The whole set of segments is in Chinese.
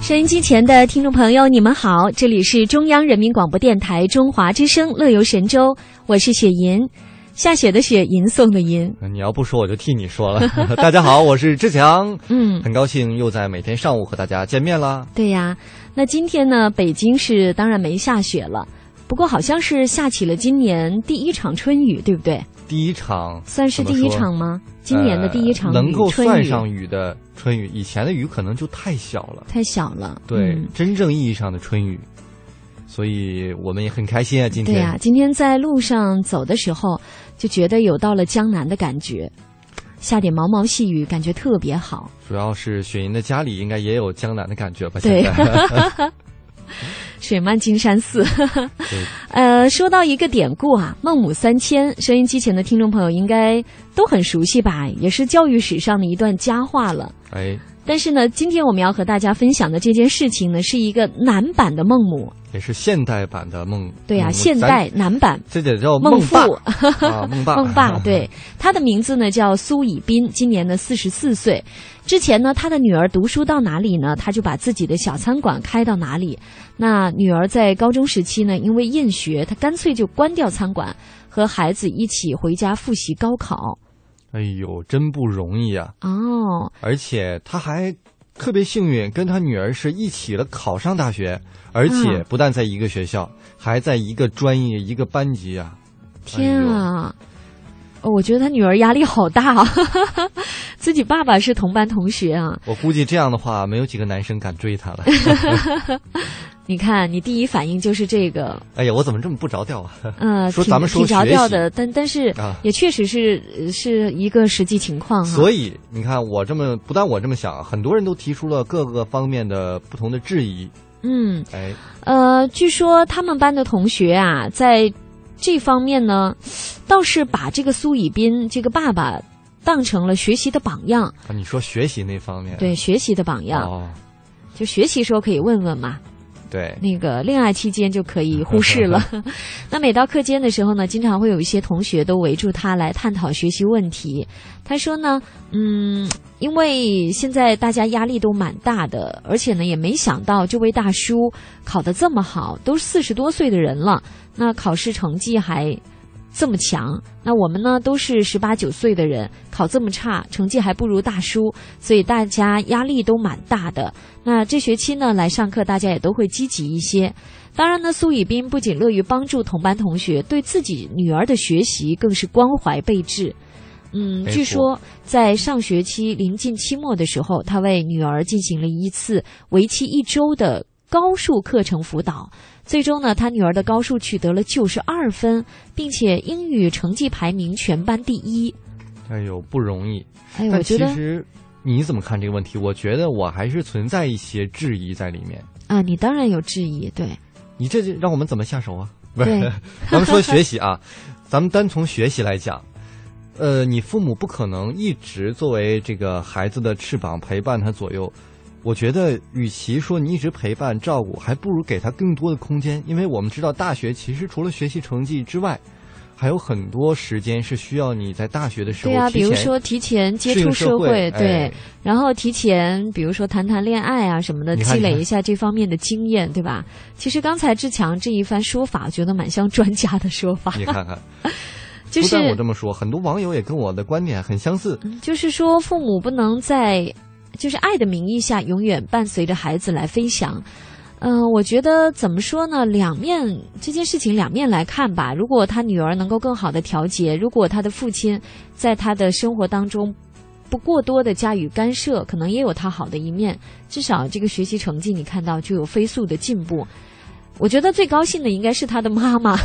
收音机前的听众朋友，你们好，这里是中央人民广播电台中华之声《乐游神州》，我是雪银，下雪的雪，吟诵的吟。你要不说，我就替你说了。大家好，我是志强，嗯，很高兴又在每天上午和大家见面啦。对呀，那今天呢，北京是当然没下雪了，不过好像是下起了今年第一场春雨，对不对？第一场算是第一场吗？今年的第一场雨，能够算上雨的春雨，以前的雨可能就太小了，太小了。对，真正意义上的春雨，所以我们也很开心啊。今天对呀，今天在路上走的时候，就觉得有到了江南的感觉，下点毛毛细雨，感觉特别好。主要是雪莹的家里应该也有江南的感觉吧？对。水漫金山寺，呃，说到一个典故啊，孟母三迁，收音机前的听众朋友应该都很熟悉吧？也是教育史上的一段佳话了。哎，但是呢，今天我们要和大家分享的这件事情呢，是一个男版的孟母，也是现代版的梦。对呀，现代男版，这得叫梦父啊，孟爸。孟爸，对，他的名字呢叫苏以斌，今年呢四十四岁。之前呢，他的女儿读书到哪里呢，他就把自己的小餐馆开到哪里。那女儿在高中时期呢，因为厌学，他干脆就关掉餐馆，和孩子一起回家复习高考。哎呦，真不容易啊！哦，而且他还特别幸运，跟他女儿是一起的考上大学，而且不但在一个学校，还在一个专业一个班级啊！天啊！我觉得他女儿压力好大啊，自己爸爸是同班同学啊。我估计这样的话，没有几个男生敢追她了。你看，你第一反应就是这个。哎呀，我怎么这么不着调啊？嗯，说咱们说挺着调的，但但是也确实是是一个实际情况哈。所以你看，我这么不但我这么想，很多人都提出了各个方面的不同的质疑。嗯，哎，呃，据说他们班的同学啊，在。这方面呢，倒是把这个苏以斌这个爸爸当成了学习的榜样。啊，你说学习那方面？对，学习的榜样。哦，就学习时候可以问问嘛。对。那个恋爱期间就可以忽视了。那每到课间的时候呢，经常会有一些同学都围住他来探讨学习问题。他说呢，嗯，因为现在大家压力都蛮大的，而且呢也没想到这位大叔考得这么好，都四十多岁的人了。那考试成绩还这么强，那我们呢都是十八九岁的人，考这么差，成绩还不如大叔，所以大家压力都蛮大的。那这学期呢来上课，大家也都会积极一些。当然呢，苏以斌不仅乐于帮助同班同学，对自己女儿的学习更是关怀备至。嗯，据说在上学期临近期末的时候，他为女儿进行了一次为期一周的高数课程辅导。最终呢，他女儿的高数取得了九十二分，并且英语成绩排名全班第一。哎呦，不容易！哎，我觉得，其实你怎么看这个问题？我觉得我还是存在一些质疑在里面。啊，你当然有质疑，对。你这让我们怎么下手啊？不是，咱们说学习啊，咱们单从学习来讲，呃，你父母不可能一直作为这个孩子的翅膀陪伴他左右。我觉得，与其说你一直陪伴照顾，还不如给他更多的空间。因为我们知道，大学其实除了学习成绩之外，还有很多时间是需要你在大学的时候。对啊，比如说提前接触社会，对，然后提前，比如说谈谈恋爱啊什么的，积累一下这方面的经验，对吧？其实刚才志强这一番说法，我觉得蛮像专家的说法。你看看，就是我这么说，很多网友也跟我的观点很相似。就是说，父母不能在。就是爱的名义下，永远伴随着孩子来飞翔。嗯，我觉得怎么说呢？两面这件事情两面来看吧。如果他女儿能够更好的调节，如果他的父亲在他的生活当中不过多的加以干涉，可能也有他好的一面。至少这个学习成绩你看到就有飞速的进步。我觉得最高兴的应该是他的妈妈。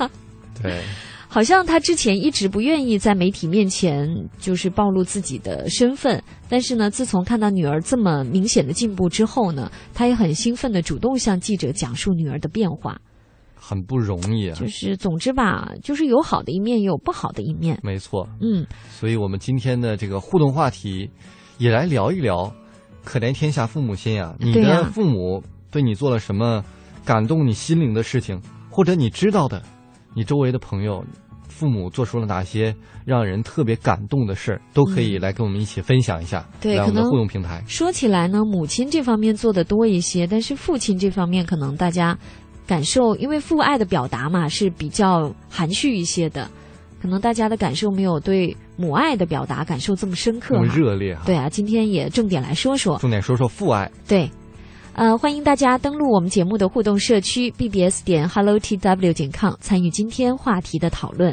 对。好像他之前一直不愿意在媒体面前就是暴露自己的身份，但是呢，自从看到女儿这么明显的进步之后呢，他也很兴奋的主动向记者讲述女儿的变化。很不容易啊。就是总之吧，就是有好的一面，也有不好的一面。没错，嗯，所以我们今天的这个互动话题，也来聊一聊“可怜天下父母心”呀。你的父母对你做了什么感动你心灵的事情，或者你知道的，你周围的朋友，父母做出了哪些让人特别感动的事儿，都可以来跟我们一起分享一下。对来我们的互动平台。说起来呢，母亲这方面做的多一些，但是父亲这方面可能大家感受，因为父爱的表达嘛是比较含蓄一些的，可能大家的感受没有对母爱的表达感受这么深刻这么。热烈哈。对啊，今天也重点来说说。重点说说父爱。对，呃，欢迎大家登录我们节目的互动社区 bbs 点 hellotw 点 com 参与今天话题的讨论。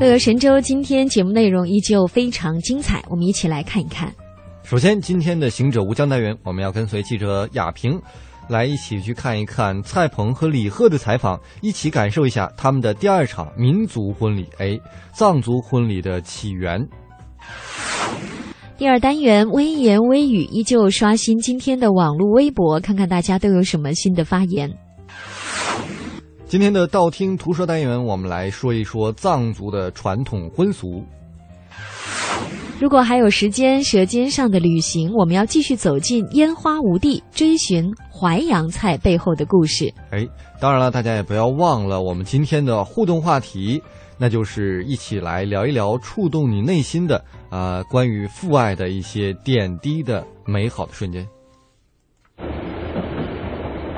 乐游神州今天节目内容依旧非常精彩，我们一起来看一看。首先，今天的行者无疆单元，我们要跟随记者亚平，来一起去看一看蔡鹏和李贺的采访，一起感受一下他们的第二场民族婚礼，哎，藏族婚礼的起源。第二单元微言微语依旧刷新今天的网络微博，看看大家都有什么新的发言。今天的道听途说单元，我们来说一说藏族的传统婚俗。如果还有时间，舌尖上的旅行，我们要继续走进烟花无地，追寻淮扬菜背后的故事。哎，当然了，大家也不要忘了我们今天的互动话题，那就是一起来聊一聊触动你内心的啊、呃关于父爱的一些点滴的美好的瞬间。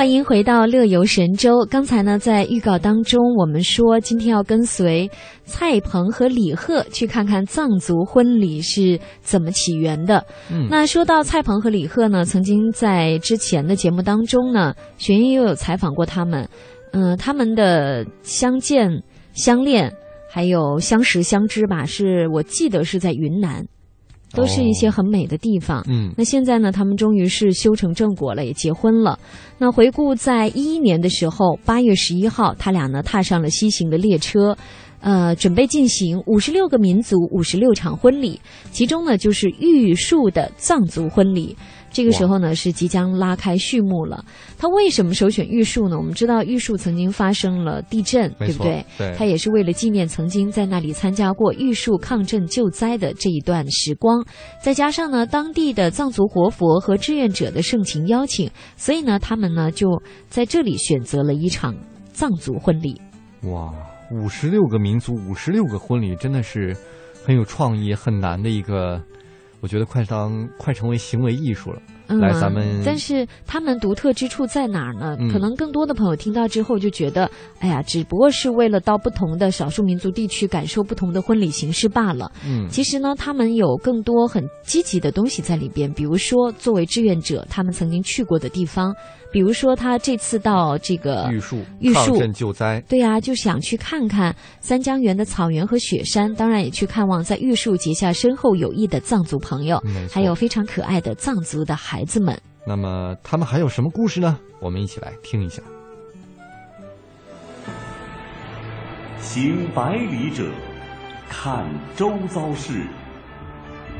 欢迎回到乐游神州。刚才呢，在预告当中，我们说今天要跟随蔡鹏和李贺去看看藏族婚礼是怎么起源的。嗯那说到蔡鹏和李贺呢，曾经在之前的节目当中呢，玄英又有采访过他们。嗯、他们的相见、相恋，还有相识、相知吧，是我记得是在云南，都是一些很美的地方。嗯那现在呢，他们终于是修成正果了，也结婚了。那回顾在一一年的时候，八月十一号，他俩呢踏上了西行的列车，呃，准备进行五十六个民族五十六场婚礼，其中呢就是玉树的藏族婚礼。这个时候呢是即将拉开序幕了。他为什么首选玉树呢？我们知道玉树曾经发生了地震，对不对？对他也是为了纪念曾经在那里参加过玉树抗震救灾的这一段时光，再加上呢当地的藏族活佛和志愿者的盛情邀请，所以呢他们呢就在这里选择了一场藏族婚礼。哇，五十六个民族，五十六个婚礼，真的是很有创意、很难的一个，我觉得快当快成为行为艺术了。嗯，来咱们但是他们独特之处在哪儿呢？嗯可能更多的朋友听到之后就觉得，哎呀，只不过是为了到不同的少数民族地区感受不同的婚礼形式罢了。嗯，其实呢，他们有更多很积极的东西在里边，比如说作为志愿者，他们曾经去过的地方，比如说他这次到这个玉树玉树抗震救灾，对呀、就想去看看三江源的草原和雪山，当然也去看望在玉树结下深厚友谊的藏族朋朋友，还有非常可爱的藏族的孩子们。那么他们还有什么故事呢？我们一起来听一下。行百里者，看周遭事；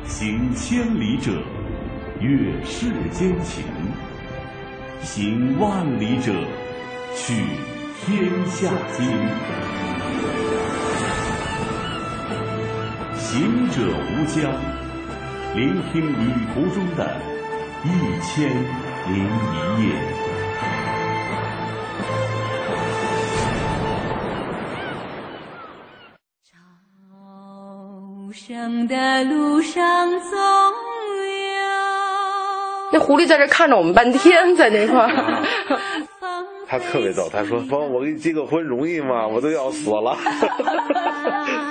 行千里者，阅世间情；行万里者，取天下经。行者无疆，聆听旅途中的一千零一夜。生的路上总。那狐狸在这看着我们半天，在那块儿。他特别逗，他说：“帮我给你结个婚容易吗？我都要死了。”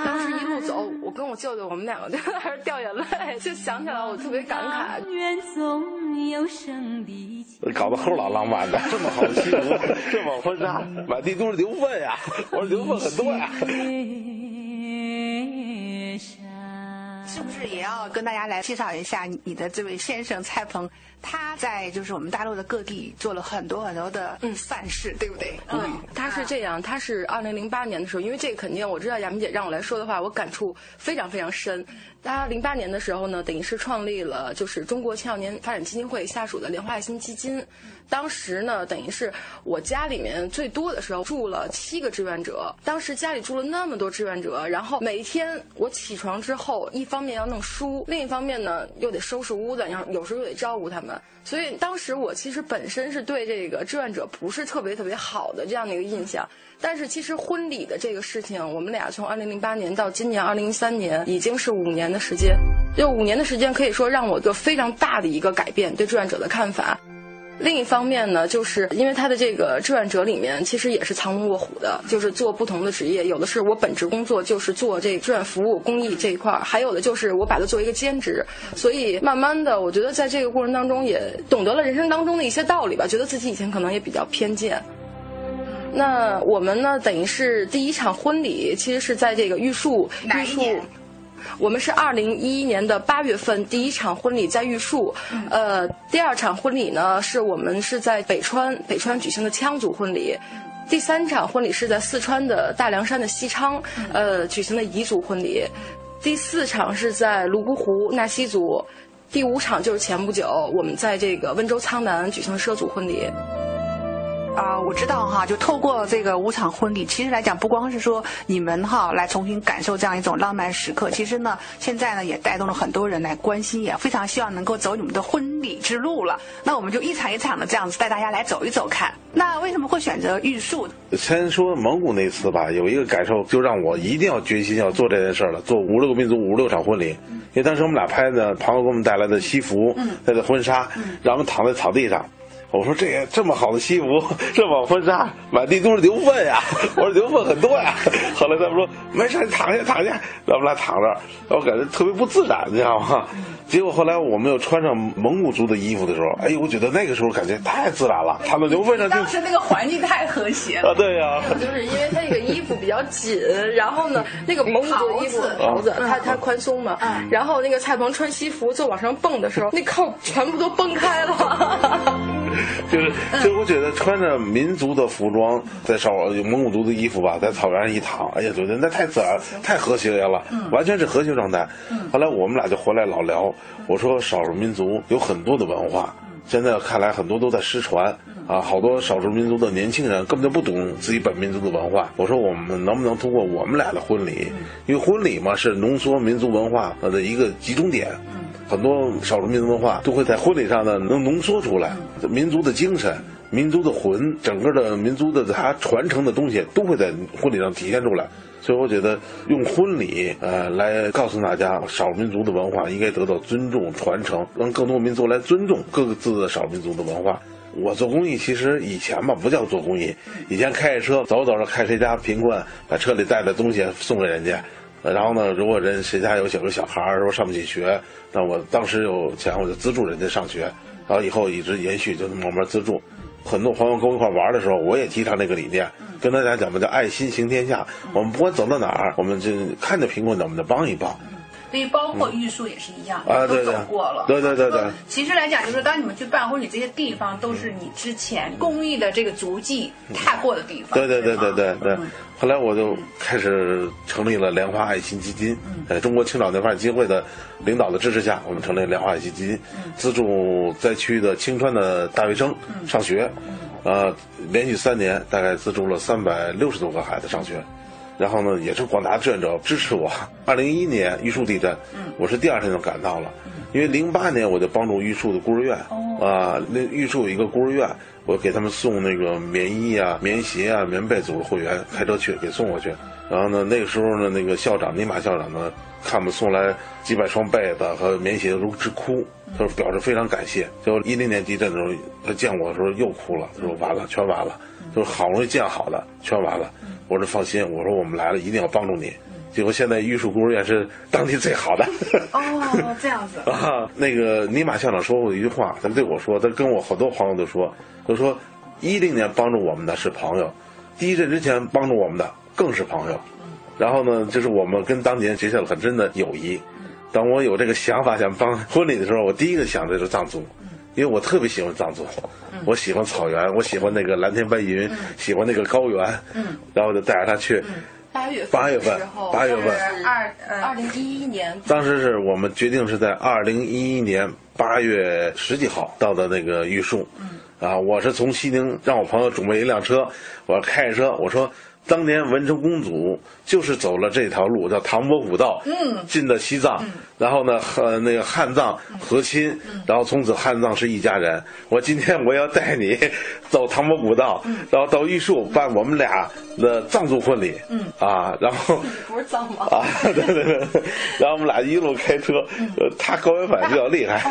当时一路走，我跟我舅舅，我们两个就还是掉眼泪，就想起来我特别感慨。搞得齁老浪漫的，这么好的西服，这么婚纱，满地都是牛粪呀！我说牛粪很多呀。是不是也要跟大家来介绍一下你的这位先生蔡鹏？他在就是我们大陆的各地做了很多很多的善事，对不对？嗯，他是这样，他是二零零八年的时候，因为这个肯定我知道亚明姐让我来说的话，我感触非常非常深。他零八年的时候呢，等于是创立了就是中国青少年发展基金会下属的莲花爱心基金。当时呢，等于是我家里面最多的时候住了七个志愿者。当时家里住了那么多志愿者，然后每一天我起床之后，一方面要弄书，另一方面呢又得收拾屋子，然后有时候又得照顾他们。所以当时我其实本身是对这个志愿者不是特别特别好的这样的一个印象。但是其实婚礼的这个事情，我们俩从二零零八年到今年二零一三年，已经是五年的时间。就五年的时间，可以说让我一个非常大的一个改变对志愿者的看法。另一方面呢，就是因为他的这个志愿者里面，其实也是藏龙卧虎的，就是做不同的职业。有的是我本职工作就是做这志愿服务公益这一块儿，还有的就是我把它作为一个兼职。所以慢慢的，我觉得在这个过程当中，也懂得了人生当中的一些道理吧。觉得自己以前可能也比较偏见。那我们呢，等于是第一场婚礼，其实是在这个玉树。玉树，我们是二零一一年的八月份第一场婚礼在玉树。呃，第二场婚礼呢，是我们是在北川北川举行的羌族婚礼。第三场婚礼是在四川的大凉山的西昌，呃，举行的彝族婚礼。第四场是在泸沽湖纳西族。第五场就是前不久我们在这个温州苍南举行的畲族婚礼。啊，我知道哈，就透过这个五场婚礼，其实来讲，不光是说你们哈来重新感受这样一种浪漫时刻，其实呢，现在呢也带动了很多人来关心，也非常希望能够走你们的婚礼之路了。那我们就一场一场的这样子带大家来走一走看。那为什么会选择玉树？先说蒙古那次吧，有一个感受，就让我一定要决心要做这件事了，做五六个民族五六场婚礼。因为当时我们俩拍的朋友给我们带来的西服，带的婚纱，让我们躺在草地上。我说这这么好的西服，这么婚纱，满地都是牛粪呀！我说牛粪很多呀。后来他们说没事，你躺下躺下，让我们俩躺着，我感觉特别不自然，你知道吗？结果后来我们又穿上蒙古族的衣服的时候，哎呦，我觉得那个时候感觉太自然了，躺在牛粪上。当时那个环境太和谐了。啊，对呀。就是因为他这个衣服比较紧，然后呢，那个蒙古族的衣服袍子，它它宽松嘛，然后那个蔡鹏穿西服就往上蹦的时候，那扣全部都崩开了。就是，就我觉得穿着民族的服装，在少蒙古族的衣服吧，在草原上一躺，哎呀，觉得那太自然，太和谐了，完全是和谐状态。后来我们俩就回来老聊，我说少数民族有很多的文化，现在看来很多都在失传啊，好多少数民族的年轻人根本就不懂自己本民族的文化。我说我们能不能通过我们俩的婚礼，因为婚礼嘛是浓缩民族文化的一个集中点。很多少数民族文化都会在婚礼上呢，能浓缩出来民族的精神、民族的魂，整个的民族的它传承的东西都会在婚礼上体现出来。所以我觉得用婚礼呃来告诉大家，少数民族的文化应该得到尊重传承，让更多民族来尊重各个自的少数民族的文化。我做公益其实以前吧不叫做公益，以前开着车走走着开谁家贫困，把车里带的东西送给人家。然后呢，如果人谁家有几个小孩儿说上不起学，那我当时有钱我就资助人家上学，然后以后一直延续，就慢慢资助。很多朋友跟我一块玩的时候，我也提倡这个理念，跟大家讲嘛，叫爱心行天下。我们不管走到哪儿，我们就看着贫困的，我们就帮一帮。所以包括玉树也是一样，啊，对都走过了。对对对对。其实来讲，就是当你们去办婚礼，这些地方都是你之前公益的这个足迹踏过的地方。对对对对对对。后来我就开始成立了莲花爱心基金，在中国青岛年发展基金会的领导的支持下，我们成立莲花爱心基金，资助灾区的青川的大学生上学，呃，连续三年大概资助了三百六十多个孩子上学，然后呢，也是广大志愿者支持我。二零一一年玉树地震，我是第二天就赶到了，因为零八年我就帮助玉树的孤儿院，啊，那玉树有一个孤儿院。我给他们送那个棉衣啊、棉鞋啊、棉被，组织会员开车去给送过去。然后呢，那个时候呢，那个校长尼玛校长呢，看我们送来几百双被子和棉鞋都直哭，他说表示非常感谢。就一零年地震的时候，他见我的时候又哭了，他说完了，全完了，就是好容易建好的，全完了。我说放心，我说我们来了一定要帮助你。结果现在玉树孤儿院是当地最好的。哦，这样子啊。那个尼玛校长说过一句话，他对我说，他跟我好多朋友都说。他说，一零年帮助我们的是朋友，地震之前帮助我们的更是朋友。然后呢，就是我们跟当年结下了很深的友谊。当我有这个想法想帮婚礼的时候，我第一个想的就是藏族，因为我特别喜欢藏族，我喜欢草原，我喜欢那个蓝天白云，喜欢那个高原。嗯，然后就带着他去。八月八月份，八月份，二二零一一年。当时是我们决定是在二零一一年八月十几号到的那个玉树。嗯。啊，我是从西宁让我朋友准备一辆车，我开着车，我说当年文成公主就是走了这条路，叫唐伯虎道，嗯，进的西藏，然后呢和那个汉藏和亲，然后从此汉藏是一家人。我今天我要带你 走唐伯古道，然后到玉树办我们俩的藏族婚礼，嗯啊，然后 不是藏吗？啊，对对对，然后我们俩一路开车，呃，他高原反应比较厉害。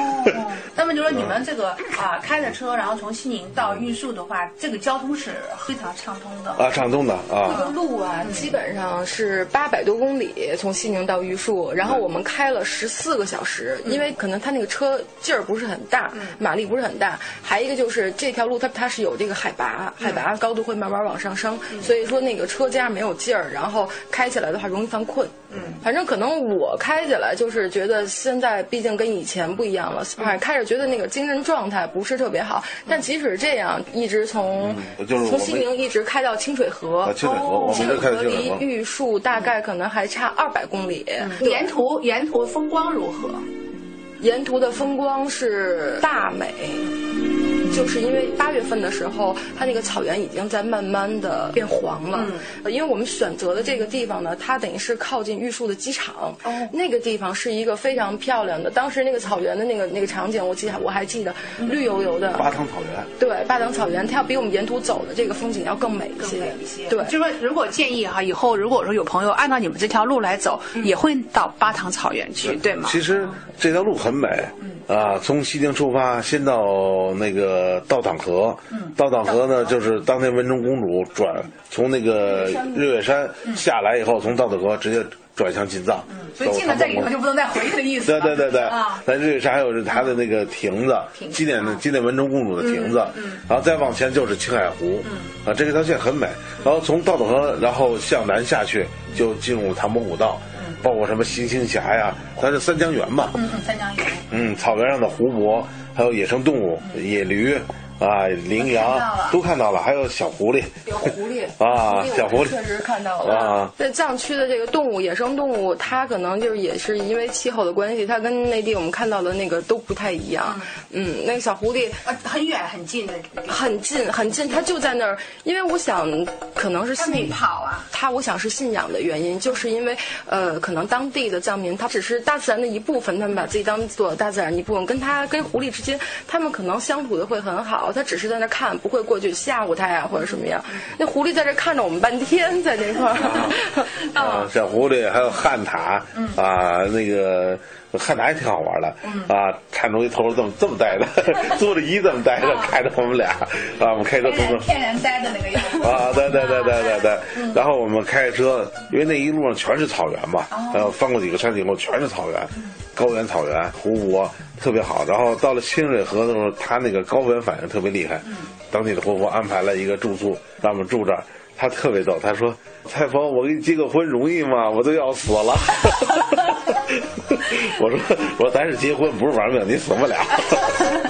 那么就说你们这个啊开着车，然后从西宁到玉树的话，这个交通是非常畅通的啊，畅通的啊。这个路啊，基本上是八百多公里，从西宁到玉树，然后我们开了十四个小时，因为可能它那个车劲儿不是很大，马力不是很大，还一个就是这条路它它是有这个海拔，海拔高度会慢慢往上升，所以说那个车架没有劲儿，然后开起来的话容易犯困。嗯，反正可能我开起来就是觉得现在毕竟跟以前不一样了，反正开着。觉得那个精神状态不是特别好，但即使这样，一直从从西宁一直开到清水河，清水河，清水河离玉树大概可能还差二百公里。沿途沿途风光如何？沿途的风光是大美。就是因为八月份的时候，它那个草原已经在慢慢的变黄了。嗯，因为我们选择的这个地方呢，它等于是靠近玉树的机场。哦，那个地方是一个非常漂亮的，当时那个草原的那个那个场景，我记我还记得，绿油油的。巴塘草原。对，巴塘草原，它要比我们沿途走的这个风景要更美一些。更美一些。对，就说如果建议哈，以后如果说有朋友按照你们这条路来走，也会到巴塘草原去，对吗？其实这条路很美。嗯。啊，从西宁出发，先到那个道党河。嗯。道党河呢，就是当年文成公主转从那个日月山下来以后，从道党河直接转向进藏。嗯。所以进了这里头就不能再回去的意思。对对对对。啊。在日月山还有它的那个亭子，纪念纪念文成公主的亭子。嗯。然后再往前就是青海湖。嗯。啊，这条线很美。然后从道党河，然后向南下去，就进入唐伯虎道。包括什么星星峡呀，咱是三江源嘛。嗯嗯，三江源。嗯，草原上的湖泊，还有野生动物，野驴。啊，羚羊都看到了，还有小狐狸，有狐狸 啊，小狐狸确实看到了啊。在藏区的这个动物，野生动物，它可能就是也是因为气候的关系，它跟内地我们看到的那个都不太一样。嗯，那个小狐狸啊，很远很近的，很近很近，它就在那儿。因为我想，可能是信跑啊，它我想是信仰的原因，就是因为呃，可能当地的藏民，他只是大自然的一部分，他们把自己当做大自然一部分，跟他跟狐狸之间，他们可能相处的会很好。他只是在那看，不会过去吓唬他呀，或者什么样。那狐狸在这看着我们半天，在那块儿。啊，小狐狸还有汉塔，啊，那个汉塔也挺好玩的。啊，看出一头这么这么呆的，坐着椅这么呆着，看着我们俩。啊，我们开车从天然呆的那个样子。啊，对对对对对对。然后我们开车，因为那一路上全是草原嘛，然后翻过几个山以后全是草原，高原草原，湖泊。特别好，然后到了清水河的时候，他那个高原反应特别厉害。当地的活佛安排了一个住宿，让我们住这儿。他特别逗，他说：“蔡峰，我给你结个婚容易吗？我都要死了。” 我说我说咱是结婚不是玩命你死不了。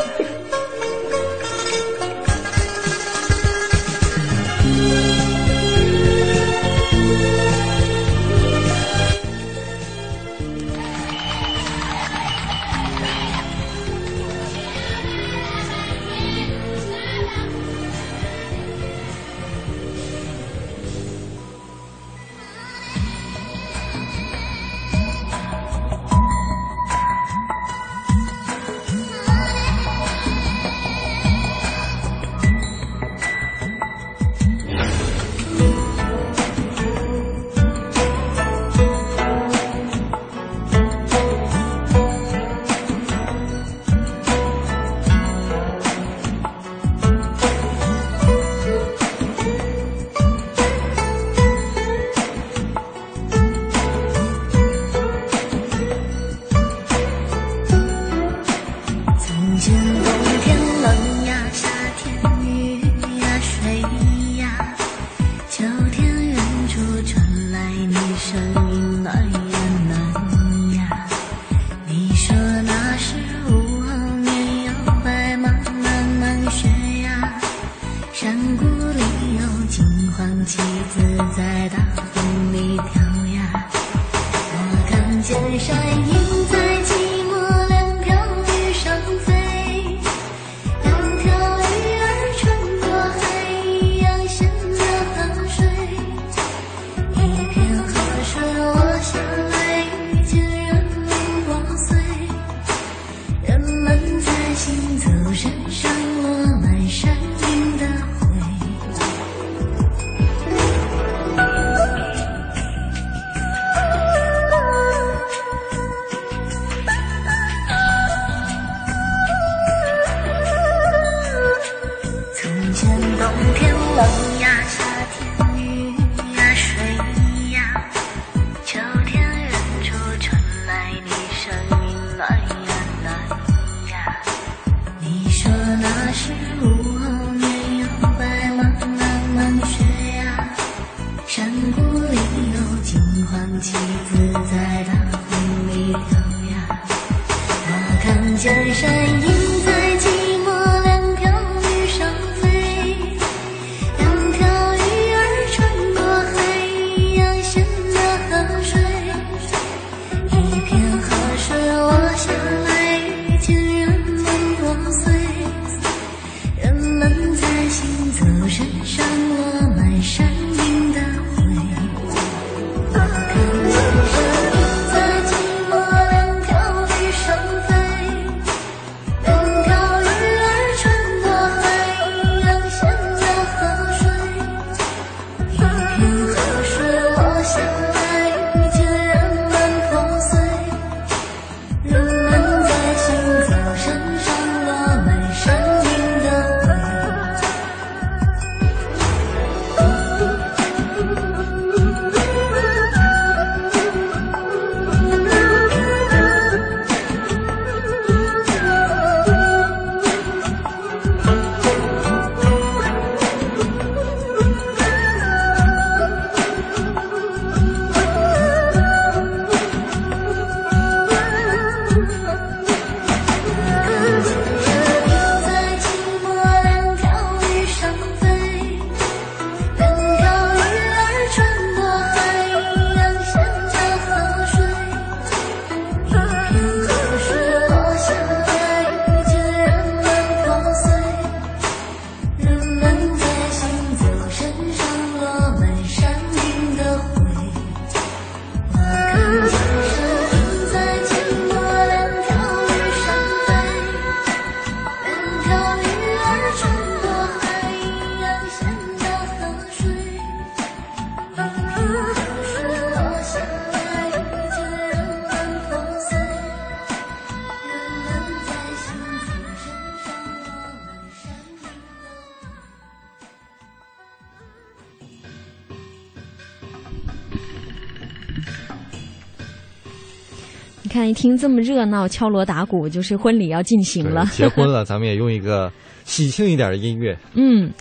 一听这么热闹敲锣打鼓就是婚礼要进行了。结婚了 咱们也用一个喜庆一点的音乐。嗯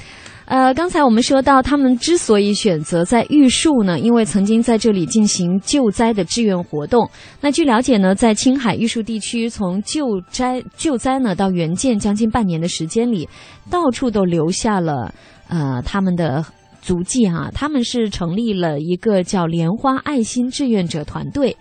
呃刚才我们说到他们之所以选择在玉树呢因为曾经在这里进行救灾的志愿活动。那据了解呢在青海玉树地区从救灾救灾呢到援建将近半年的时间里到处都留下了呃他们的足迹哈他们是成立了一个叫莲花爱心志愿者团队。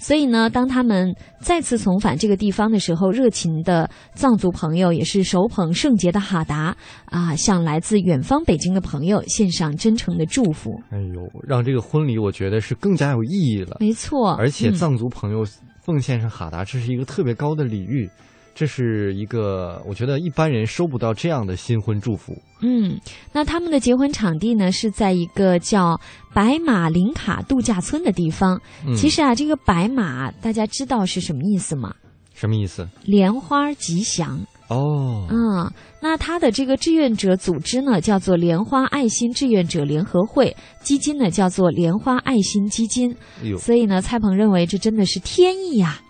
所以呢，当他们再次重返这个地方的时候，热情的藏族朋友也是手捧圣洁的哈达啊，向来自远方北京的朋友献上真诚的祝福。哎呦，让这个婚礼我觉得是更加有意义了。没错，而且嗯藏族朋友奉献上哈达，这是一个特别高的礼遇，这是一个我觉得一般人收不到这样的新婚祝福。嗯，那他们的结婚场地呢是在一个叫白马林卡度假村的地方。嗯其实啊，这个白马大家知道是什么意思吗？什么意思？莲花吉祥。哦，嗯，那他的这个志愿者组织呢，叫做莲花爱心志愿者联合会，基金呢叫做莲花爱心基金。所以呢，蔡鹏认为这真的是天意呀、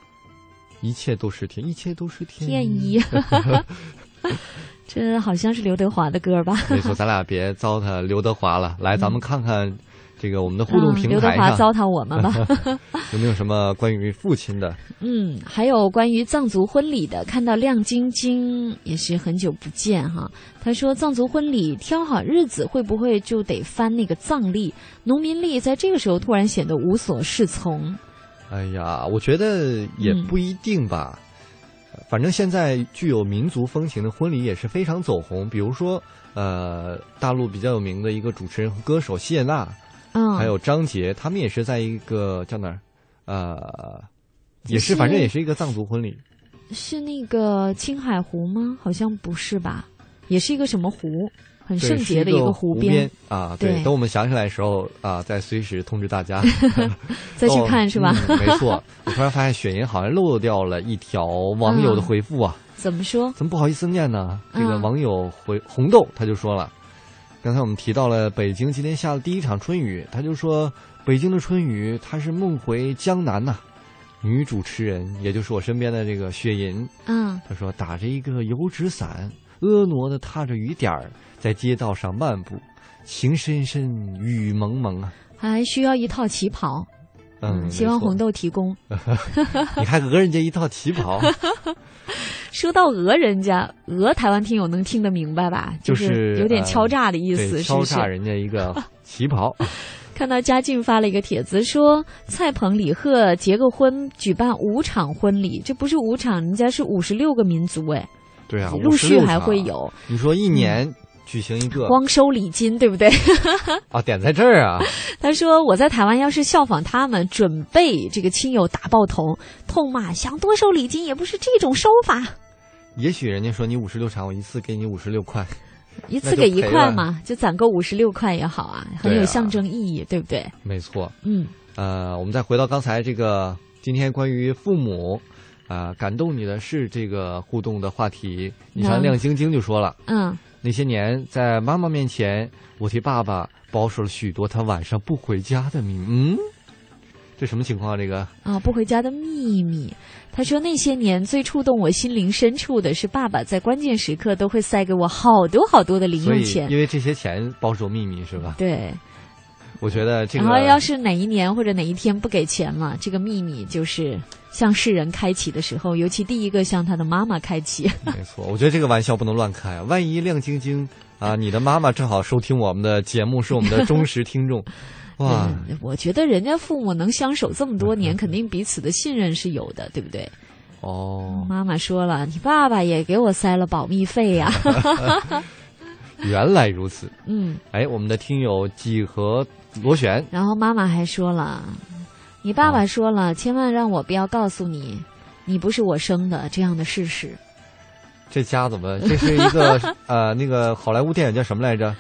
一切都是天，一切都是天天意。这好像是刘德华的歌吧？没错，咱俩别糟蹋刘德华了。来，咱们看看这个我们的互动嗯刘德平台上，华糟蹋我们吧。有没有什么关于父亲的？嗯，还有关于藏族婚礼的，看到亮晶晶也是很久不见哈。他说藏族婚礼挑好日子，会不会就得翻那个藏历？农民历在这个时候突然显得无所适从。哎呀，我觉得也不一定吧。反正现在具有民族风情的婚礼也是非常走红，比如说，呃，大陆比较有名的一个主持人和歌手谢娜，嗯，还有张杰，他们也是在一个叫哪儿，呃，也是是反正也是一个藏族婚礼。是那个青海湖吗？好像不是吧？也是一个什么湖，很对圣洁的一个湖边啊，对，等我们想起来的时候啊，再随时通知大家，再去看是吧没错，我突然发现雪莹好像漏掉了一条网友的回复啊，怎么说？怎么不好意思念呢？这个嗯。网友回红豆他就说了，刚才我们提到了北京今天下的第一场春雨，他就说北京的春雨它是梦回江南呐、女主持人，也就是我身边的这个雪银，嗯，她说打着一个油纸伞，婀娜的踏着雨点儿，在街道上漫步，情深深雨蒙蒙啊。还需要一套旗袍。嗯，希望红豆提供。你还讹人家一套旗袍，说到讹人家，讹台湾听友能听得明白吧？就是有点敲诈的意思？敲诈人家一个旗袍。看到嘉靖发了一个帖子，说蔡鹏、李贺结个婚，举办五场婚礼，这不是五场，人家是五十六个民族哎，对啊，陆续还会有。你说一年举行一个，光收礼金，对不对？啊，点在这儿啊。他说：“我在台湾要是效仿他们，准备这个亲友打爆头，痛骂想多收礼金也不是这种收法，也许人家说你五十六场，我一次给你五十六块，一次给一。块嘛，就攒够五十六块也好啊，很有象征意义，对不对？没错。嗯，呃，我们再回到刚才这个今天关于父母啊、感动你的是这个互动的话题。你像嗯亮晶晶就说了，嗯，那些年在妈妈面前，我替爸爸保守了许多他晚上不回家的秘密。嗯，这什么情况啊？这个啊，不回家的秘密。他说那些年最触动我心灵深处的是，爸爸在关键时刻都会塞给我好多好多的零用钱因。为这些钱保守秘密是吧？对，我觉得这个然后要是哪一年或者哪一天不给钱了，这个秘密就是向世人开启的时候，尤其第一个向他的妈妈开启。没错，我觉得这个玩笑不能乱开啊！万一亮晶晶啊，你的妈妈正好收听我们的节目，是我们的忠实听众，哇，嗯我觉得人家父母能相守这么多年，肯定彼此的信任是有的，对不对？哦，妈妈说了，你爸爸也给我塞了保密费呀、原来如此。嗯，哎，我们的听友几何螺旋，然后妈妈还说了，你爸爸说了，千万让我不要告诉你，你不是我生的这样的事实。这家怎么？这是一个 呃，那个好莱坞电影叫什么来着？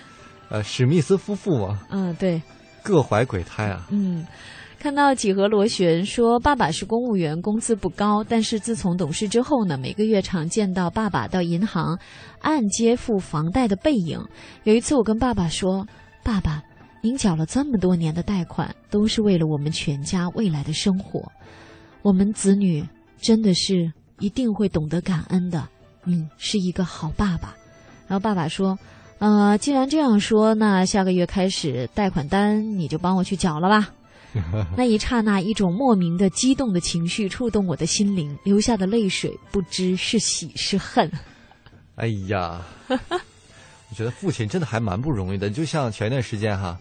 呃，史密斯夫妇嘛，嗯，对，各怀鬼胎啊。嗯。看到几何螺旋说，爸爸是公务员，工资不高，但是自从懂事之后呢，每个月常见到爸爸到银行按揭付房贷的背影。有一次我跟爸爸说：“爸爸，您缴了这么多年的贷款，都是为了我们全家未来的生活。我们子女真的是一定会懂得感恩的。你是一个好爸爸。”然后爸爸说：“呃，既然这样说，那下个月开始贷款单你就帮我去缴了吧。那一刹那，一种莫名的激动的情绪触动我的心灵，流下的泪水不知是喜是恨。哎呀，我觉得父亲真的还蛮不容易的。就像前一段时间哈，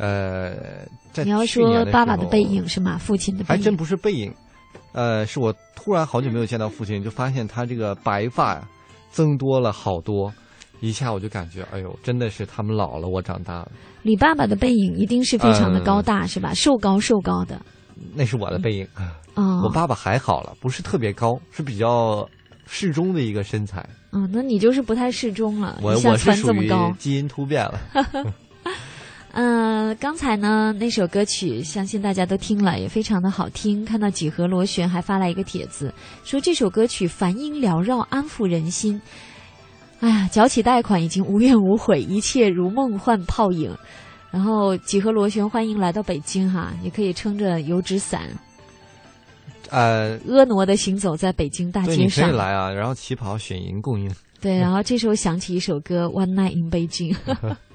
呃，在你要说爸爸的背影是吗？父亲的背影还真不是背影，呃，是我突然好久没有见到父亲，就发现他这个白发呀增多了好多。一下我就感觉，哎呦，真的是他们老了，我长大了。李爸爸的背影一定是非常的高大，是吧？瘦高瘦高的。那是我的背影。哦。我爸爸还好了，不是特别高，是比较适中的一个身材。嗯，那你就是不太适中了。我我是属于基因突变了。嗯，刚才呢那首歌曲，相信大家都听了，也非常的好听。看到几何螺旋还发来一个帖子，说这首歌曲梵音缭绕，安抚人心。哎呀，缴起贷款已经无怨无悔，一切如梦幻泡影。然后几何螺旋欢迎来到北京哈，也可以撑着油纸伞，呃，婀娜的行走在北京大街上。可以来啊，然后旗袍选银供应。对，然后这时候响起一首歌《One Night in Beijing》。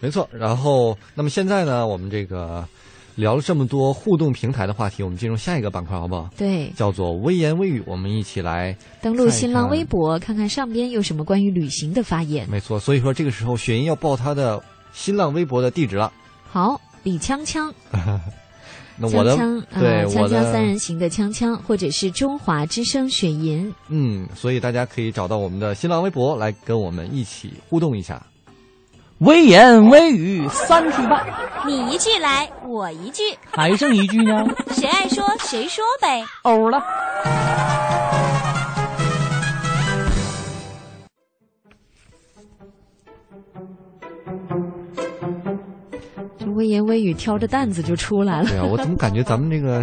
没错，然后那么现在呢，我们这个。聊了这么多互动平台的话题，我们进入下一个板块好不好？对，叫做微言微语，我们一起来登录新浪微博，看看上边有什么关于旅行的发言。没错，所以说这个时候雪莹要报他的新浪微博的地址了。好，李锵锵，那我的对锵锵三人行的锵锵，或者是中华之声雪银。嗯，所以大家可以找到我们的新浪微博来跟我们一起互动一下。微言微语三句半，你一句来，我一句，还剩一句呢？谁爱说谁说呗。欧了。这微言微语挑着担子就出来了。对呀，我怎么感觉咱们这个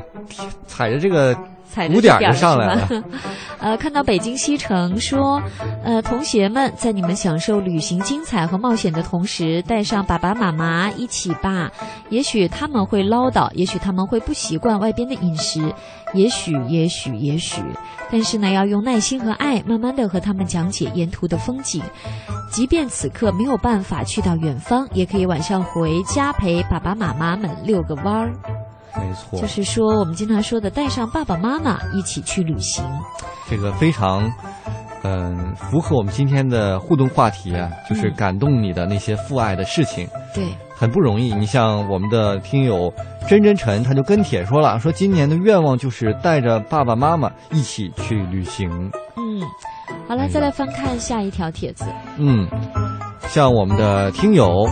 踩着这个。五点就上来了，呃，看到北京西城说，呃，同学们在你们享受旅行精彩和冒险的同时，带上爸爸妈妈一起吧。也许他们会唠叨，也许他们会不习惯外边的饮食，也许，也许，也许，但是呢，要用耐心和爱，慢慢的和他们讲解沿途的风景。即便此刻没有办法去到远方，也可以晚上回家陪爸爸妈妈们遛个弯儿。没错，就是说我们经常说的带上爸爸妈妈一起去旅行，这个非常，嗯，符合我们今天的互动话题啊，就是感动你的那些父爱的事情。对，很不容易。你像我们的听友真真晨，他就跟帖说了，说今年的愿望就是带着爸爸妈妈一起去旅行。嗯，好了，再来翻看下一条帖子。嗯，像我们的听友。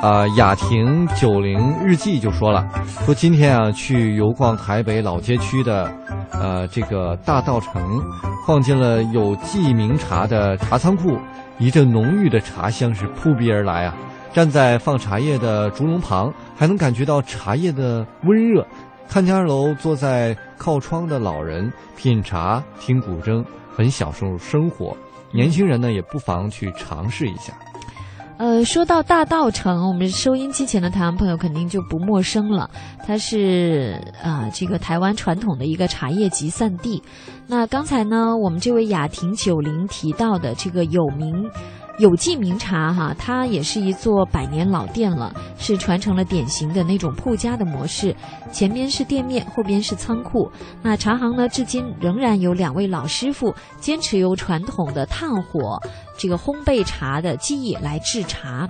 啊，雅婷九零日记就说了，说今天啊去游逛台北老街区的，呃，这个大道城，逛进了有记名茶的茶仓库，一阵浓郁的茶香是扑鼻而来啊！站在放茶叶的竹笼旁，还能感觉到茶叶的温热。看家楼坐在靠窗的老人品茶听古筝，很享受生活。年轻人呢也不妨去尝试一下。呃，说到大道城，我们收音机前的台湾朋友肯定就不陌生了。它是啊，这个台湾传统的一个茶叶集散地。那刚才呢，我们这位雅婷九零提到的这个有名。有记名茶哈，它也是一座百年老店了，是传承了典型的那种铺家的模式，前边是店面，后边是仓库。那茶行呢，至今仍然有两位老师傅坚持由传统的炭火这个烘焙茶的技艺来制茶。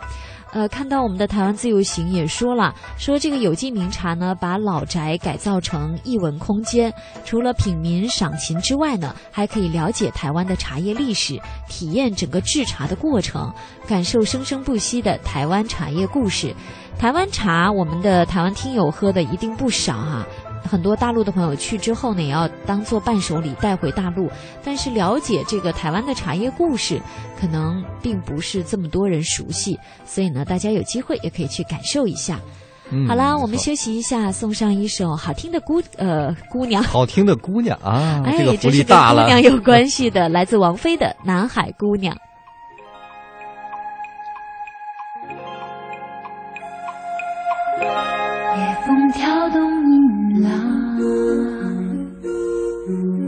呃，看到我们的台湾自由行也说了，说这个有机名茶呢，把老宅改造成艺文空间，除了品茗赏琴之外呢，还可以了解台湾的茶叶历史，体验整个制茶的过程，感受生生不息的台湾茶叶故事。台湾茶，我们的台湾听友喝的一定不少哈。很多大陆的朋友去之后呢，也要当做伴手礼带回大陆。但是了解这个台湾的茶叶故事，可能并不是这么多人熟悉。所以呢，大家有机会也可以去感受一下。好啦，我们休息一下，送上一首好听的姑呃姑娘，好听的姑娘啊，哎，这个福利大了。姑娘有关系的，来自王菲的《南海姑娘》。夜风挑动。浪，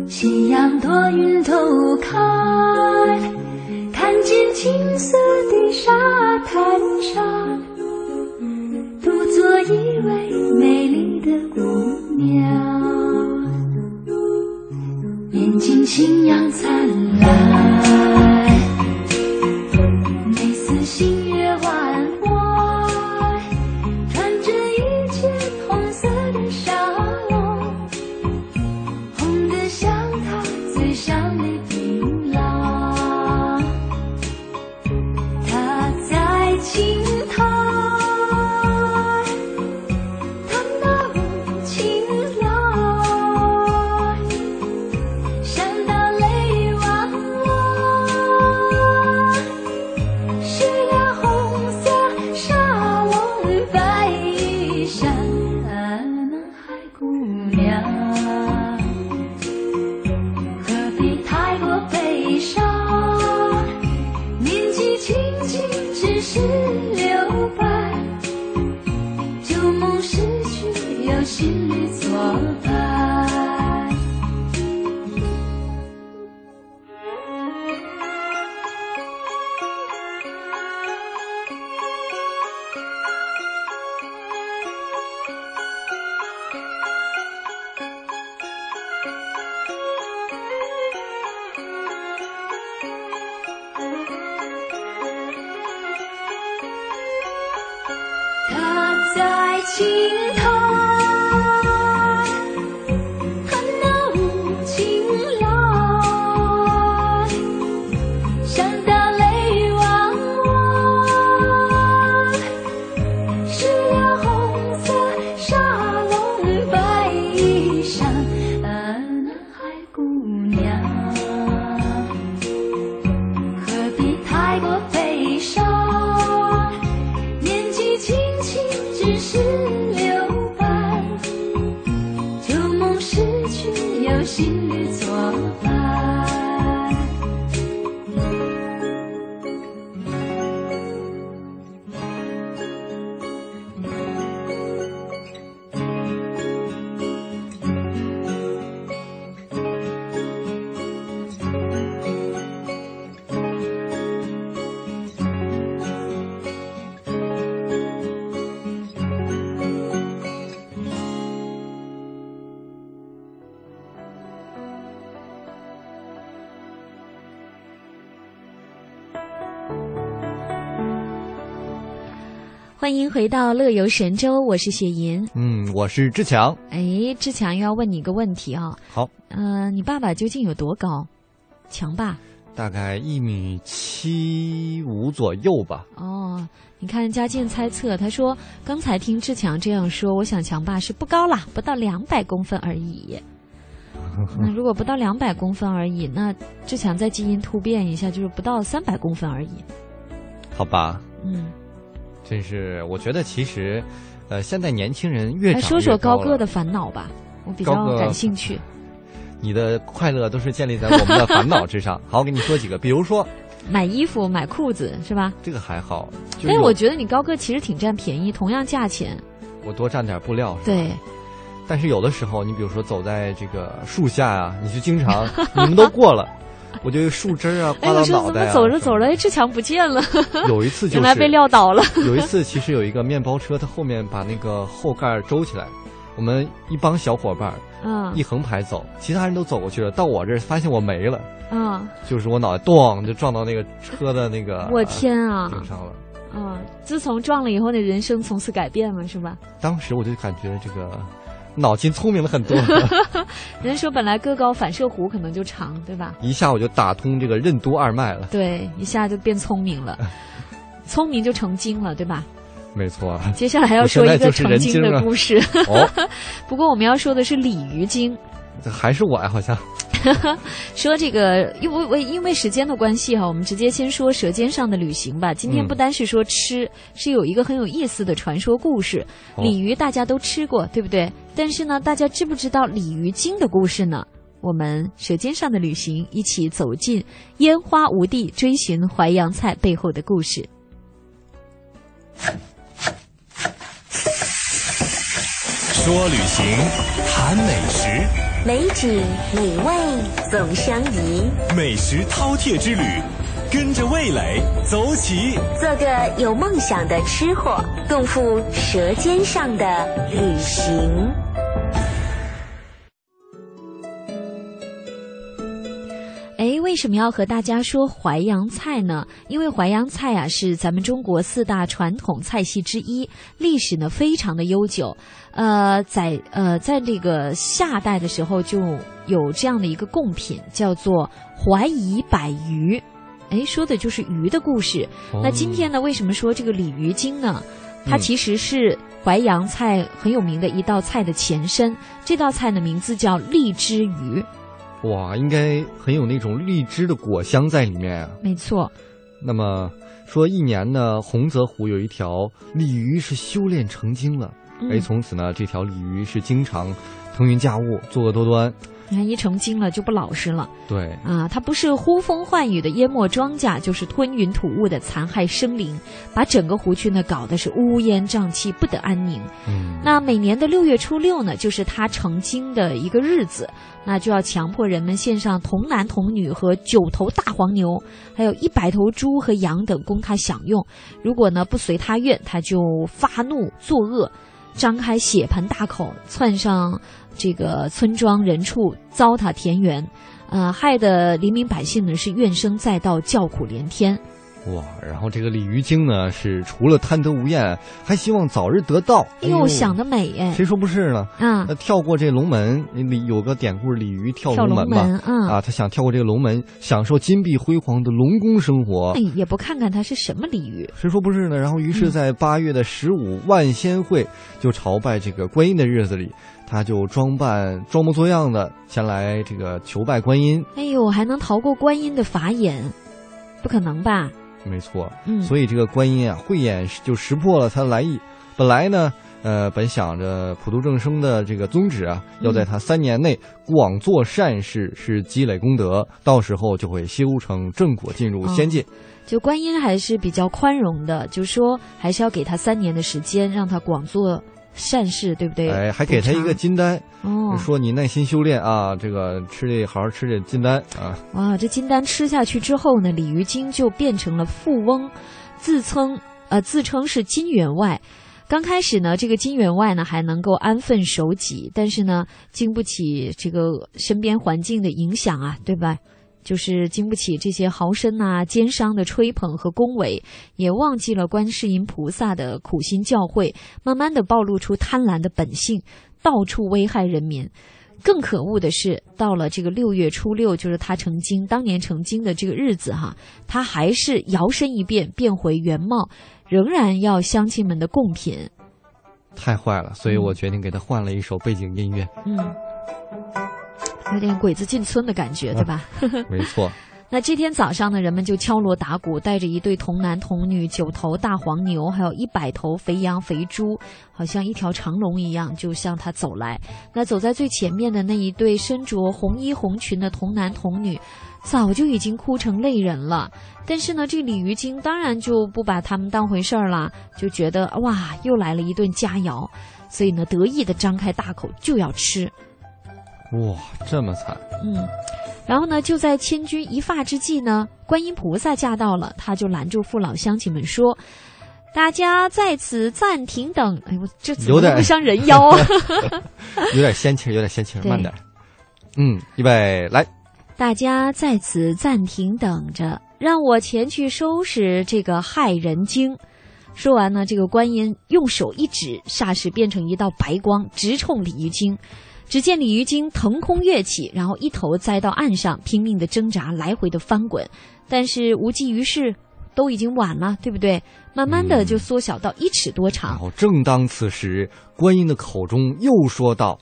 夕阳多云透开，看见青色的。沙滩上，独坐一位美丽的姑娘，眼睛星阳灿烂，欢迎回到乐游神州，我是雪莹。嗯，我是志强。哎，志强又要问你一个问题啊。好，呃，你爸爸究竟有多高？强爸？大概一米七五左右吧。哦，你看嘉健猜测，他说刚才听志强这样说，我想强爸是不高啦，不到两百公分而已。那如果不到两百公分而已，那志强再基因突变一下，就是不到三百公分而已。好吧，嗯，真是，我觉得其实，呃，现在年轻人越来说说高了个的烦恼吧，我比较感兴趣。你的快乐都是建立在我们的烦恼之上。好，我给你说几个，比如说 买衣服、买裤子是吧？这个还好，就但是有我觉得你高个其实挺占便宜，同样价钱。我多占点布料，对，但是有的时候，你比如说走在这个树下啊，你就经常你们都过了，我就树枝儿啊哎，刮到我说怎么。走着走着，哎，志强不见了。有一次就是原来被撂倒了。有一次，其实有一个面包车，它后面把那个后盖儿周起来，我们一帮小伙伴儿嗯一横排走，其他人都走过去了，到我这儿发现我没了，嗯，就是我脑袋咚就撞到那个车的那个我天啊！顶上了。嗯，自从撞了以后，那人生从此改变了，是吧？当时我就感觉这个脑筋聪明了很多，人说本来个高反射弧可能就长，对吧？一下我就打通这个任督二脉了。对，一下就变聪明了，聪明就成精了，对吧？没错，接下来要说一个成精的故事。哦，不过我们要说的是鲤鱼精。这还是我呀，好像。说这个，因为为因为时间的关系哈，我们直接先说《舌尖上的旅行》吧。今天不单是说吃，嗯、是有一个很有意思的传说故事。哦、鲤鱼大家都吃过，对不对？但是呢，大家知不知道鲤鱼精的故事呢？我们《舌尖上的旅行》一起走进烟花无地，追寻淮扬菜背后的故事。说旅行，谈美食，美景美味总相宜。美食饕餮之旅，跟着味蕾走起，做个有梦想的吃货，共赴舌尖上的旅行。哎，为什么要和大家说淮扬菜呢？因为淮扬菜啊是咱们中国四大传统菜系之一，历史呢非常的悠久。呃，在呃在这个夏代的时候就有这样的一个贡品，叫做淮夷百鱼。哎，说的就是鱼的故事。哦那今天呢，为什么说这个鲤鱼精呢？它嗯其实是淮扬菜很有名的一道菜的前身。这道菜的名字叫荔枝鱼。哇，应该很有那种荔枝的果香在里面啊。没错，那么说，一年呢，洪泽湖有一条鲤鱼是修炼成精了，嗯哎，从此呢，这条鲤鱼是经常腾云驾雾、作恶多端。你看一成精了就不老实了。对，啊，它不是呼风唤雨的淹没庄稼，就是吞云吐雾的残害生灵，把整个湖区呢搞得是乌烟瘴气，不得安宁。嗯，那每年的六月初六呢，就是它成精的一个日子，那就要强迫人们献上童男童女和九头大黄牛，还有一百头猪和羊等供它享用。如果呢不随他愿，他就发怒作恶，张开血盆大口窜上这个村庄人畜，糟蹋田园，呃，害得黎民百姓呢是怨声载道，叫苦连天。哇，然后这个鲤鱼精呢，是除了贪得无厌，还希望早日得道。哎呦，想得美哎！谁说不是呢？啊那跳过这龙门，里有个典故，鲤鱼跳跳龙门嘛。门嗯啊，他想跳过这个龙门，享受金碧辉煌的龙宫生活。哎，也不看看他是什么鲤鱼。谁说不是呢？然后，于嗯是，在八月的十五万仙会，就朝拜这个观音的日子里，他就装扮装模作样的前来这个求拜观音。哎呦，还能逃过观音的法眼？不可能吧？没错，嗯所以这个观音啊，慧眼就识破了他的来意。本来呢，呃，本想着普度众生的这个宗旨啊，嗯要在他三年内广做善事，是积累功德，到时候就会修成正果，进入仙界。就观音还是比较宽容的，就说还是要给他三年的时间，让他广做善事，对不对？哎，还给他一个金丹，哦说你耐心修炼啊，这个吃这好好吃这金丹啊。哇，这金丹吃下去之后呢，鲤鱼精就变成了富翁，自称呃自称是金员外。刚开始呢，这个金员外呢还能够安分守己，但是呢，经不起这个身边环境的影响啊，对吧？就是经不起这些豪绅呐、奸商的吹捧和恭维，也忘记了观世音菩萨的苦心教诲，慢慢的暴露出贪婪的本性，到处危害人民。更可恶的是，到了这个六月初六，就是他成精当年成精的这个日子哈，他还是摇身一变变回原貌，仍然要乡亲们的贡品。太坏了，所以我决定给他换了一首背景音乐。嗯，有点鬼子进村的感觉，对吧？没错，那这天早上呢，人们就敲锣打鼓，带着一对童男童女、九头大黄牛，还有一百头肥羊肥猪，好像一条长龙一样，就向他走来。那走在最前面的那一对身着红衣红裙的童男童女，早就已经哭成泪人了。但是呢，这鲤鱼精当然就不把他们当回事儿了，就觉得哇，又来了一顿佳肴，所以呢，得意的张开大口就要吃。哇，这么惨。嗯，然后呢，就在千钧一发之际呢，观音菩萨驾到了，他就拦住父老乡亲们说：“大家在此暂停等。”哎呦，这有点像人妖啊？有点 仙气儿，有点仙气儿，慢点。嗯，预备来。大家在此暂停等着，让我前去收拾这个害人精。说完呢，这个观音用手一指，霎时变成一道白光，直冲鲤鱼精。只见鲤鱼精腾空跃起，然后一头栽到岸上，拼命的挣扎，来回的翻滚，但是无济于事，都已经晚了，对不对？慢慢的就缩小到一尺多长。然后正当此时，观音的口中又说道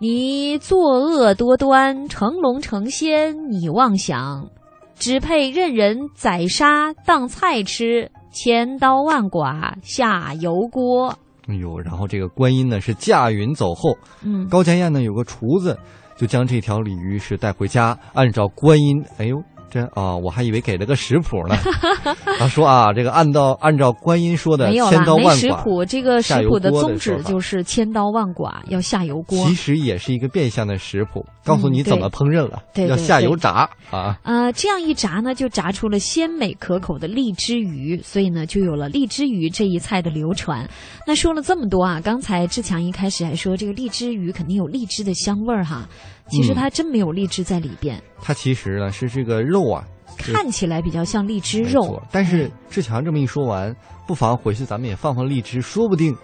你作恶多端，成龙成仙，你妄想，只配任人宰杀当菜吃，千刀万剐下油锅。：“哎呦！”然后这个观音呢是驾云走后，嗯高家燕呢有个厨子，就将这条鲤鱼是带回家，按照观音哎呦真啊，我还以为给了个食谱呢。他说啊，这个按照按照观音说的没有啦，千刀万没食剐，谱。这个食谱的宗旨就是千刀万剐，要下油锅。其实也是一个变相的食谱，告诉你嗯怎么烹饪了，要下对油炸啊。呃，这样一炸呢，就炸出了鲜美可口的荔枝鱼，所以呢，就有了荔枝鱼这一菜的流传。那说了这么多啊，刚才志强一开始还说这个荔枝鱼肯定有荔枝的香味儿哈，其实嗯它真没有荔枝在里边，它其实呢是这个肉啊，看起来比较像荔枝肉。但是志强这么一说完，不妨回去咱们也放放荔枝，说不定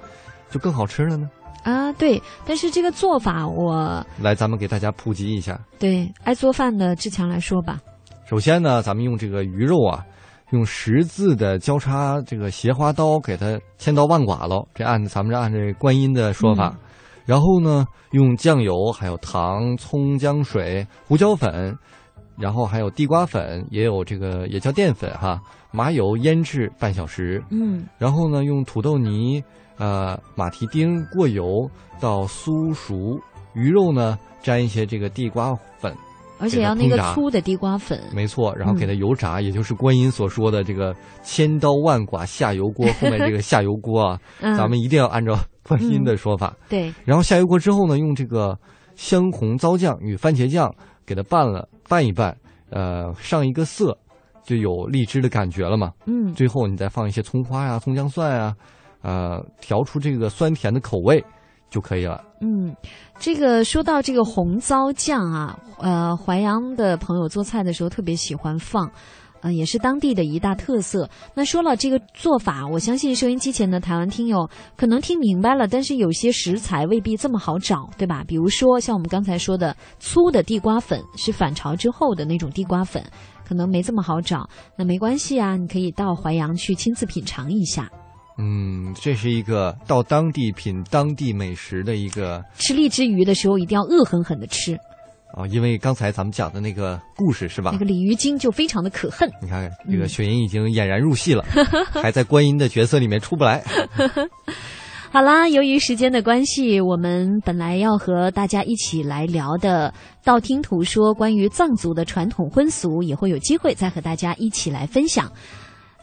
就更好吃了呢。啊。对，但是这个做法我来，咱们给大家普及一下。对爱做饭的志强来说吧，首先呢，咱们用这个鱼肉啊，用十字的交叉这个斜花刀给它千刀万剐喽。这按咱们这按这观音的说法，然后呢，用酱油、还有糖、葱、姜水、胡椒粉，然后还有地瓜粉，也有这个也叫淀粉哈，麻油腌制半小时。嗯，然后呢，用土豆泥、呃马蹄丁过油到酥熟，鱼肉呢沾一些这个地瓜粉，而且要那个粗的地瓜粉。没错，然后给它嗯油炸，也就是观音所说的这个千刀万剐下油锅。后面这个下油锅啊，嗯咱们一定要按照观音的说法。对，然后下油锅之后呢，用这个香红糟酱与番茄酱给它拌了拌一拌，呃，上一个色，就有荔枝的感觉了嘛。嗯最后你再放一些葱花呀、葱姜蒜啊，呃，调出这个酸甜的口味就可以了。嗯，这个说到这个红糟酱啊，呃，淮阳的朋友做菜的时候特别喜欢放。呃，也是当地的一大特色。那说了这个做法，我相信收音机前的台湾听友可能听明白了，但是有些食材未必这么好找，对吧？比如说像我们刚才说的粗的地瓜粉，是反潮之后的那种地瓜粉，可能没这么好找。那没关系啊，你可以到淮阳去亲自品尝一下。嗯，这是一个到当地品当地美食的一个吃荔枝鱼的时候一定要恶狠狠的吃，啊，因为刚才咱们讲的那个故事是吧？那个鲤鱼精就非常的可恨。你看，这个嗯雪莹已经俨然入戏了，还在观音的角色里面出不来。好啦，由于时间的关系，我们本来要和大家一起来聊的《道听途说》关于藏族的传统婚俗，也会有机会再和大家一起来分享。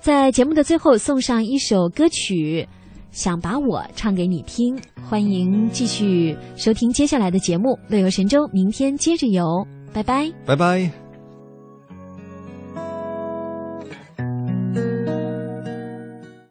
在节目的最后，送上一首歌曲，想把我唱给你听。欢迎继续收听接下来的节目《乐游神州》，明天接着游，拜拜。拜拜。